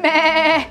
Mäh.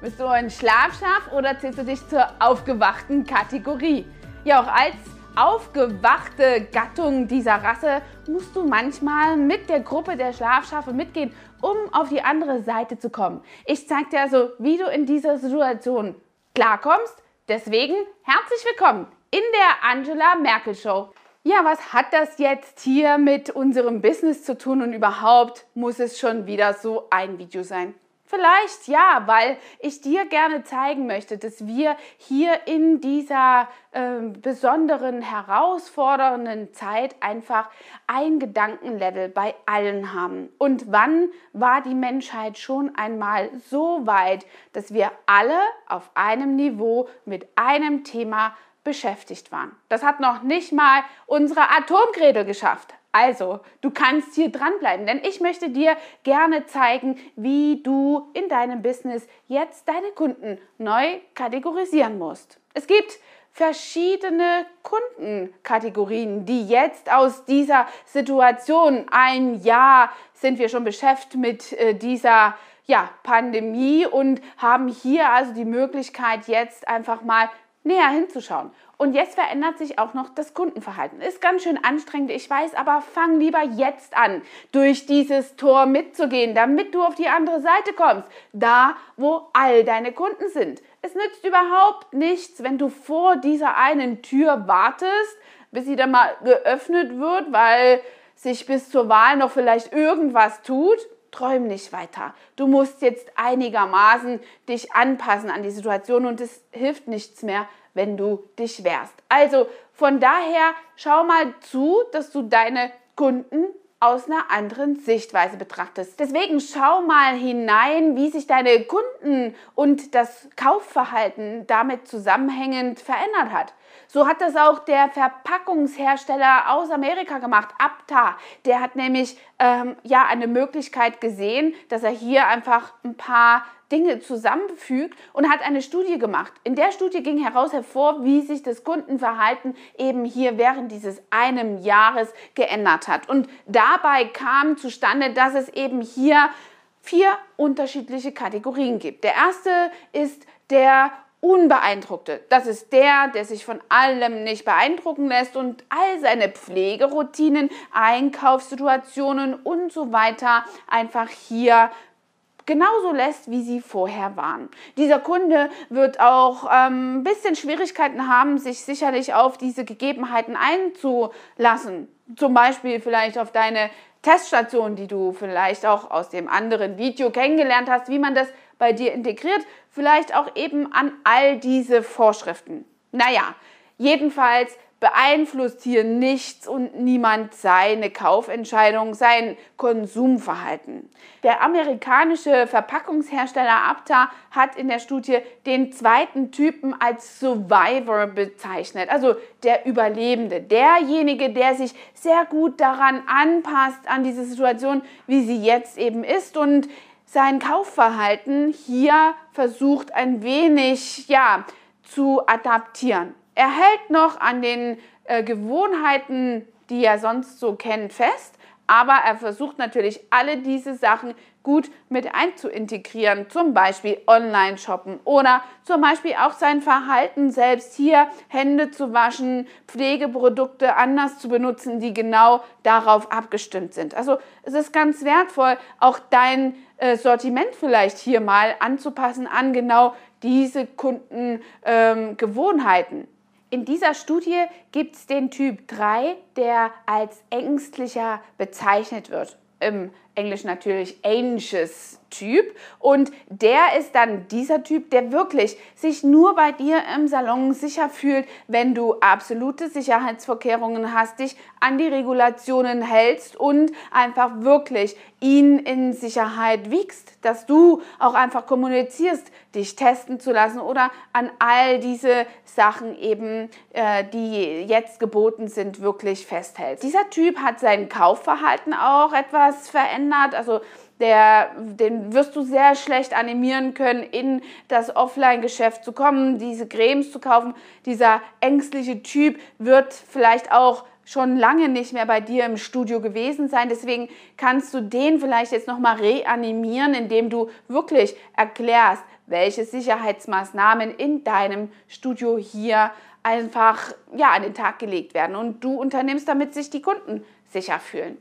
Bist du ein Schlafschaf oder zählst du dich zur aufgewachten Kategorie? Ja, auch als aufgewachte Gattung dieser Rasse musst du manchmal mit der Gruppe der Schlafschafe mitgehen, um auf die andere Seite zu kommen. Ich zeig dir also, wie du in dieser Situation klarkommst. Deswegen herzlich willkommen in der Angela Merkel Show. Ja, was hat das jetzt hier mit unserem Business zu tun und überhaupt muss es schon wieder so ein Video sein? Vielleicht ja, weil ich dir gerne zeigen möchte, dass wir hier in dieser äh, besonderen, herausfordernden Zeit einfach ein Gedankenlevel bei allen haben. Und wann war die Menschheit schon einmal so weit, dass wir alle auf einem Niveau mit einem Thema beschäftigt waren? Das hat noch nicht mal unsere Atomgrädel geschafft. Also, du kannst hier dranbleiben, denn ich möchte dir gerne zeigen, wie du in deinem Business jetzt deine Kunden neu kategorisieren musst. Es gibt verschiedene Kundenkategorien, die jetzt aus dieser Situation, ein Jahr sind wir schon beschäftigt mit äh, dieser ja, Pandemie und haben hier also die Möglichkeit, jetzt einfach mal näher hinzuschauen. Und jetzt verändert sich auch noch das Kundenverhalten. Ist ganz schön anstrengend, ich weiß, aber fang lieber jetzt an, durch dieses Tor mitzugehen, damit du auf die andere Seite kommst, da wo all deine Kunden sind. Es nützt überhaupt nichts, wenn du vor dieser einen Tür wartest, bis sie dann mal geöffnet wird, weil sich bis zur Wahl noch vielleicht irgendwas tut träum nicht weiter. Du musst jetzt einigermaßen dich anpassen an die Situation und es hilft nichts mehr, wenn du dich wehrst. Also von daher schau mal zu, dass du deine Kunden aus einer anderen Sichtweise betrachtest. Deswegen schau mal hinein, wie sich deine Kunden und das Kaufverhalten damit zusammenhängend verändert hat. So hat das auch der Verpackungshersteller aus Amerika gemacht, Apta. Der hat nämlich ähm, ja eine Möglichkeit gesehen, dass er hier einfach ein paar Dinge zusammenfügt und hat eine Studie gemacht. In der Studie ging heraus hervor, wie sich das Kundenverhalten eben hier während dieses einem Jahres geändert hat. Und dabei kam zustande, dass es eben hier vier unterschiedliche Kategorien gibt. Der erste ist der Unbeeindruckte. Das ist der, der sich von allem nicht beeindrucken lässt und all seine Pflegeroutinen, Einkaufssituationen und so weiter einfach hier genauso lässt, wie sie vorher waren. Dieser Kunde wird auch ähm, ein bisschen Schwierigkeiten haben, sich sicherlich auf diese Gegebenheiten einzulassen. Zum Beispiel vielleicht auf deine Teststation, die du vielleicht auch aus dem anderen Video kennengelernt hast, wie man das bei dir integriert, vielleicht auch eben an all diese Vorschriften. Naja, jedenfalls beeinflusst hier nichts und niemand seine Kaufentscheidung, sein Konsumverhalten. Der amerikanische Verpackungshersteller Apta hat in der Studie den zweiten Typen als Survivor bezeichnet, also der Überlebende, derjenige, der sich sehr gut daran anpasst, an diese Situation, wie sie jetzt eben ist und sein Kaufverhalten hier versucht ein wenig ja, zu adaptieren. Er hält noch an den äh, Gewohnheiten, die er sonst so kennt, fest, aber er versucht natürlich alle diese Sachen gut mit einzuintegrieren, zum Beispiel Online-Shoppen oder zum Beispiel auch sein Verhalten selbst hier Hände zu waschen, Pflegeprodukte anders zu benutzen, die genau darauf abgestimmt sind. Also es ist ganz wertvoll, auch dein äh, Sortiment vielleicht hier mal anzupassen an genau diese Kundengewohnheiten. Ähm, in dieser Studie gibt es den Typ 3, der als ängstlicher bezeichnet wird. Im Englisch natürlich anxious Typ. Und der ist dann dieser Typ, der wirklich sich nur bei dir im Salon sicher fühlt, wenn du absolute Sicherheitsvorkehrungen hast, dich an die Regulationen hältst und einfach wirklich ihn in Sicherheit wiegst, dass du auch einfach kommunizierst, dich testen zu lassen oder an all diese Sachen eben, äh, die jetzt geboten sind, wirklich festhältst. Dieser Typ hat sein Kaufverhalten auch etwas verändert, also der, den wirst du sehr schlecht animieren können, in das Offline-Geschäft zu kommen, diese Cremes zu kaufen. Dieser ängstliche Typ wird vielleicht auch schon lange nicht mehr bei dir im Studio gewesen sein. Deswegen kannst du den vielleicht jetzt nochmal reanimieren, indem du wirklich erklärst, welche Sicherheitsmaßnahmen in deinem Studio hier einfach ja, an den Tag gelegt werden und du unternimmst, damit sich die Kunden sicher fühlen.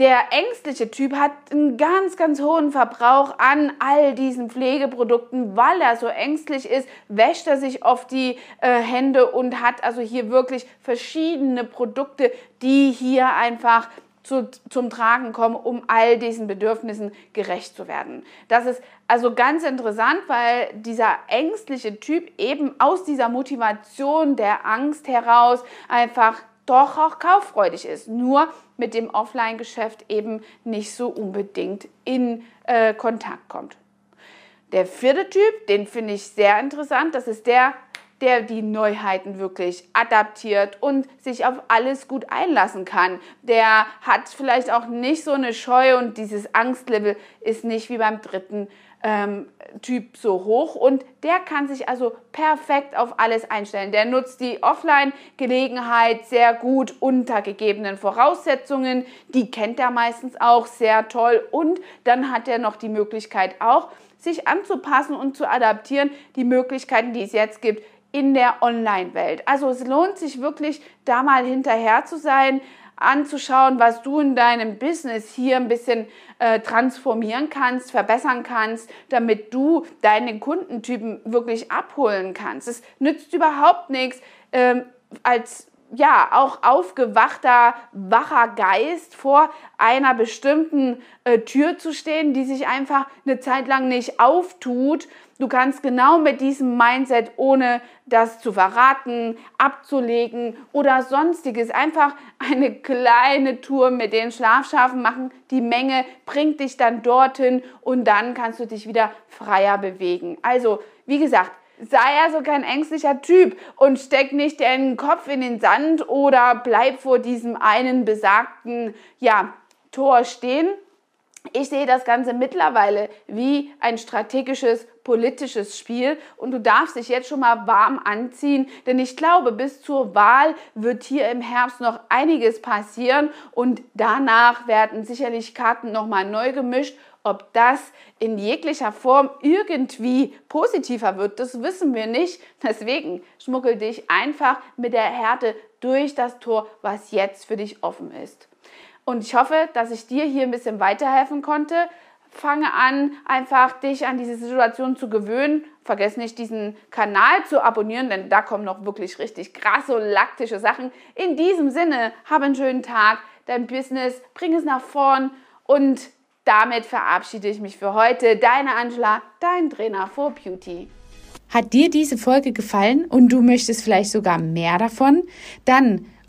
Der ängstliche Typ hat einen ganz, ganz hohen Verbrauch an all diesen Pflegeprodukten, weil er so ängstlich ist, wäscht er sich oft die äh, Hände und hat also hier wirklich verschiedene Produkte, die hier einfach zu, zum Tragen kommen, um all diesen Bedürfnissen gerecht zu werden. Das ist also ganz interessant, weil dieser ängstliche Typ eben aus dieser Motivation der Angst heraus einfach doch auch kauffreudig ist, nur mit dem Offline-Geschäft eben nicht so unbedingt in äh, Kontakt kommt. Der vierte Typ, den finde ich sehr interessant, das ist der, der die Neuheiten wirklich adaptiert und sich auf alles gut einlassen kann. Der hat vielleicht auch nicht so eine Scheu und dieses Angstlevel ist nicht wie beim dritten ähm, Typ so hoch und der kann sich also perfekt auf alles einstellen. Der nutzt die Offline-Gelegenheit sehr gut unter gegebenen Voraussetzungen. Die kennt er meistens auch sehr toll und dann hat er noch die Möglichkeit auch, sich anzupassen und zu adaptieren, die Möglichkeiten, die es jetzt gibt in der Online-Welt. Also es lohnt sich wirklich, da mal hinterher zu sein, anzuschauen, was du in deinem Business hier ein bisschen äh, transformieren kannst, verbessern kannst, damit du deine Kundentypen wirklich abholen kannst. Es nützt überhaupt nichts, ähm, als ja, auch aufgewachter, wacher Geist vor einer bestimmten äh, Tür zu stehen, die sich einfach eine Zeit lang nicht auftut. Du kannst genau mit diesem Mindset, ohne das zu verraten, abzulegen oder sonstiges, einfach eine kleine Tour mit den Schlafschafen machen. Die Menge bringt dich dann dorthin und dann kannst du dich wieder freier bewegen. Also, wie gesagt, sei also kein ängstlicher Typ und steck nicht den Kopf in den Sand oder bleib vor diesem einen besagten ja, Tor stehen. Ich sehe das Ganze mittlerweile wie ein strategisches politisches Spiel und du darfst dich jetzt schon mal warm anziehen, denn ich glaube, bis zur Wahl wird hier im Herbst noch einiges passieren und danach werden sicherlich Karten nochmal neu gemischt ob das in jeglicher Form irgendwie positiver wird, das wissen wir nicht. Deswegen schmuggel dich einfach mit der Härte durch das Tor, was jetzt für dich offen ist. Und ich hoffe, dass ich dir hier ein bisschen weiterhelfen konnte. Fange an, einfach dich an diese Situation zu gewöhnen. Vergiss nicht, diesen Kanal zu abonnieren, denn da kommen noch wirklich richtig krasse, laktische Sachen. In diesem Sinne, hab einen schönen Tag, dein Business, bring es nach vorn und damit verabschiede ich mich für heute. Deine Angela, dein Trainer for Beauty. Hat dir diese Folge gefallen und du möchtest vielleicht sogar mehr davon? Dann